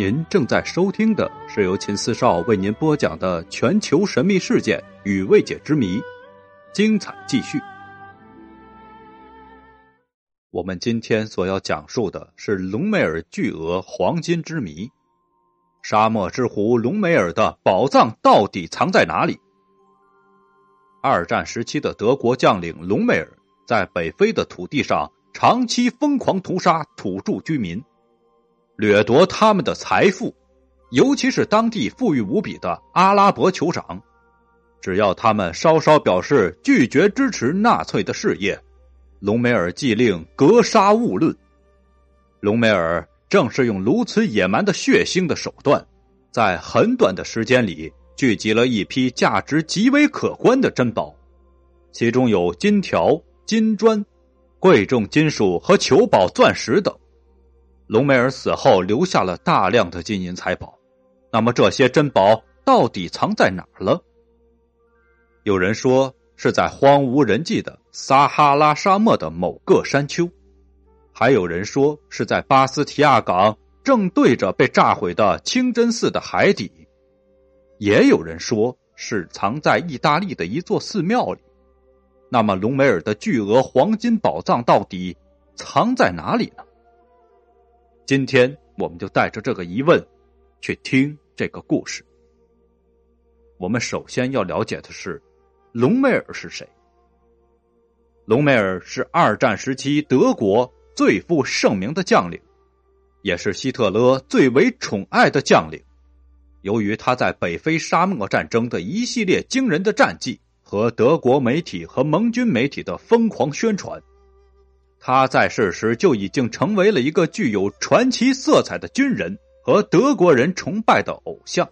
您正在收听的是由秦四少为您播讲的全球神秘事件与未解之谜，精彩继续。我们今天所要讲述的是隆美尔巨额黄金之谜，沙漠之狐隆美尔的宝藏到底藏在哪里？二战时期的德国将领隆美尔在北非的土地上长期疯狂屠杀土著居民。掠夺他们的财富，尤其是当地富裕无比的阿拉伯酋长，只要他们稍稍表示拒绝支持纳粹的事业，隆美尔即令格杀勿论。隆美尔正是用如此野蛮的血腥的手段，在很短的时间里聚集了一批价值极为可观的珍宝，其中有金条、金砖、贵重金属和球宝、钻石等。隆美尔死后留下了大量的金银财宝，那么这些珍宝到底藏在哪了？有人说是在荒无人迹的撒哈拉沙漠的某个山丘，还有人说是在巴斯提亚港正对着被炸毁的清真寺的海底，也有人说是藏在意大利的一座寺庙里。那么隆美尔的巨额黄金宝藏到底藏在哪里呢？今天我们就带着这个疑问，去听这个故事。我们首先要了解的是，隆美尔是谁？隆美尔是二战时期德国最负盛名的将领，也是希特勒最为宠爱的将领。由于他在北非沙漠战争的一系列惊人的战绩和德国媒体和盟军媒体的疯狂宣传。他在世时就已经成为了一个具有传奇色彩的军人和德国人崇拜的偶像。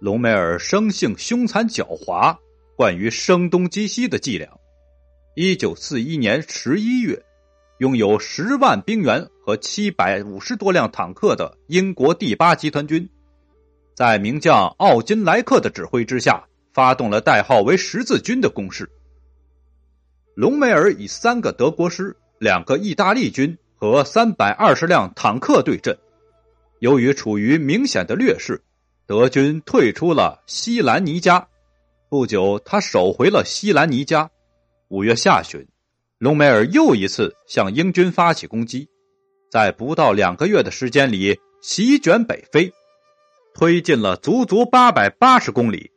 隆美尔生性凶残狡猾，惯于声东击西的伎俩。一九四一年十一月，拥有十万兵员和七百五十多辆坦克的英国第八集团军，在名将奥金莱克的指挥之下，发动了代号为“十字军”的攻势。隆美尔以三个德国师。两个意大利军和三百二十辆坦克对阵，由于处于明显的劣势，德军退出了西兰尼加。不久，他守回了西兰尼加。五月下旬，隆美尔又一次向英军发起攻击，在不到两个月的时间里席卷北非，推进了足足八百八十公里，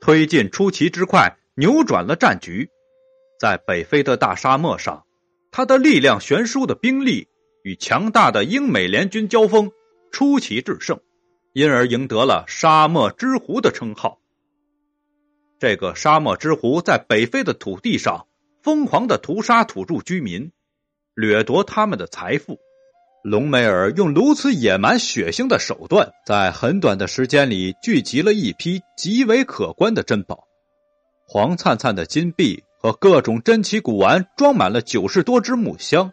推进出奇之快，扭转了战局，在北非的大沙漠上。他的力量悬殊的兵力与强大的英美联军交锋，出奇制胜，因而赢得了“沙漠之狐”的称号。这个“沙漠之狐”在北非的土地上疯狂的屠杀土著居民，掠夺他们的财富。隆美尔用如此野蛮血腥的手段，在很短的时间里聚集了一批极为可观的珍宝，黄灿灿的金币。和各种珍奇古玩装满了九十多只木箱，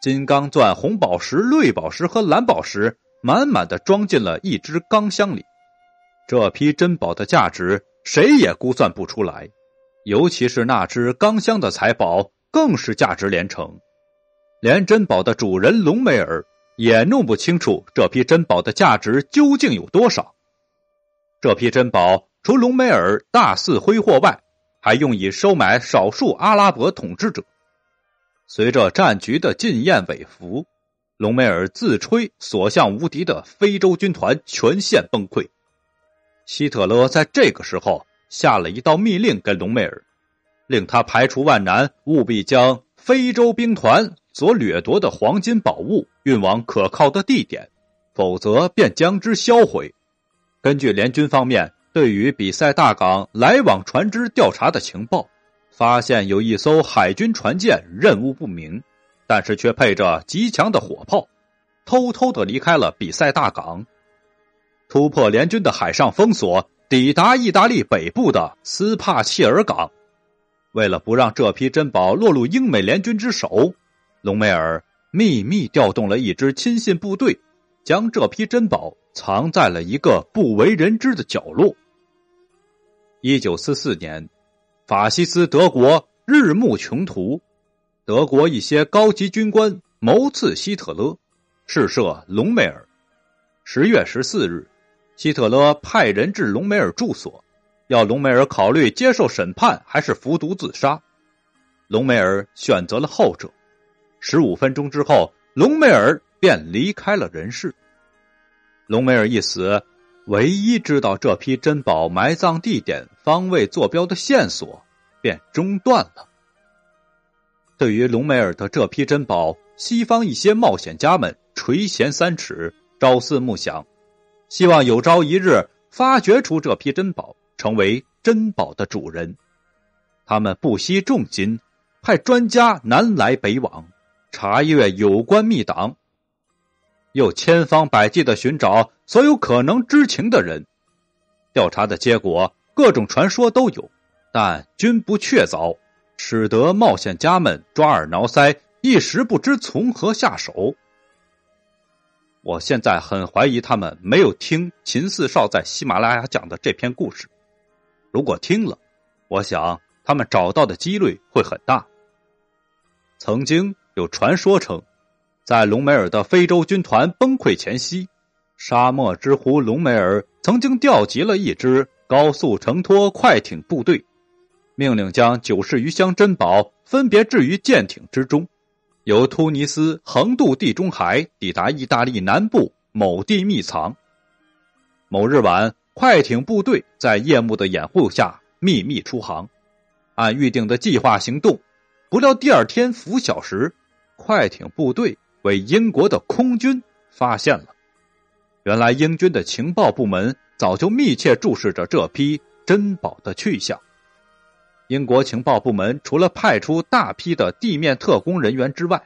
金刚钻、红宝石、绿宝石和蓝宝石满满的装进了一只钢箱里。这批珍宝的价值谁也估算不出来，尤其是那只钢箱的财宝更是价值连城。连珍宝的主人隆美尔也弄不清楚这批珍宝的价值究竟有多少。这批珍宝除隆美尔大肆挥霍外，还用以收买少数阿拉伯统治者。随着战局的进宴尾服，隆美尔自吹所向无敌的非洲军团全线崩溃。希特勒在这个时候下了一道密令给隆美尔，令他排除万难，务必将非洲兵团所掠夺的黄金宝物运往可靠的地点，否则便将之销毁。根据联军方面。对于比赛大港来往船只调查的情报，发现有一艘海军船舰任务不明，但是却配着极强的火炮，偷偷的离开了比赛大港，突破联军的海上封锁，抵达意大利北部的斯帕切尔港。为了不让这批珍宝落入英美联军之手，隆美尔秘密调动了一支亲信部队，将这批珍宝藏在了一个不为人知的角落。一九四四年，法西斯德国日暮穷途，德国一些高级军官谋刺希特勒，试射隆美尔。十月十四日，希特勒派人至隆美尔住所，要隆美尔考虑接受审判还是服毒自杀。隆美尔选择了后者。十五分钟之后，隆美尔便离开了人世。隆美尔一死，唯一知道这批珍宝埋葬地点、方位、坐标的线索便中断了。对于隆美尔的这批珍宝，西方一些冒险家们垂涎三尺，朝思暮想，希望有朝一日发掘出这批珍宝，成为珍宝的主人。他们不惜重金，派专家南来北往，查阅有关密档，又千方百计的寻找所有可能知情的人。调查的结果，各种传说都有，但均不确凿。使得冒险家们抓耳挠腮，一时不知从何下手。我现在很怀疑他们没有听秦四少在喜马拉雅讲的这篇故事。如果听了，我想他们找到的几率会很大。曾经有传说称，在隆美尔的非洲军团崩溃前夕，沙漠之狐隆美尔曾经调集了一支高速承托快艇部队。命令将九十余箱珍宝分别置于舰艇之中，由突尼斯横渡地中海，抵达意大利南部某地密藏。某日晚，快艇部队在夜幕的掩护下秘密出航，按预定的计划行动。不料第二天拂晓时，快艇部队为英国的空军发现了。原来英军的情报部门早就密切注视着这批珍宝的去向。英国情报部门除了派出大批的地面特工人员之外，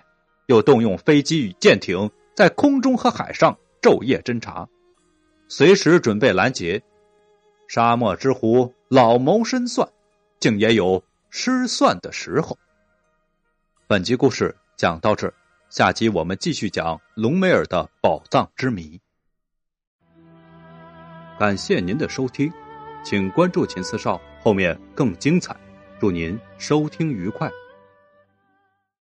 又动用飞机与舰艇在空中和海上昼夜侦查，随时准备拦截。沙漠之狐老谋深算，竟也有失算的时候。本集故事讲到这，下集我们继续讲隆美尔的宝藏之谜。感谢您的收听，请关注秦四少，后面更精彩。祝您收听愉快。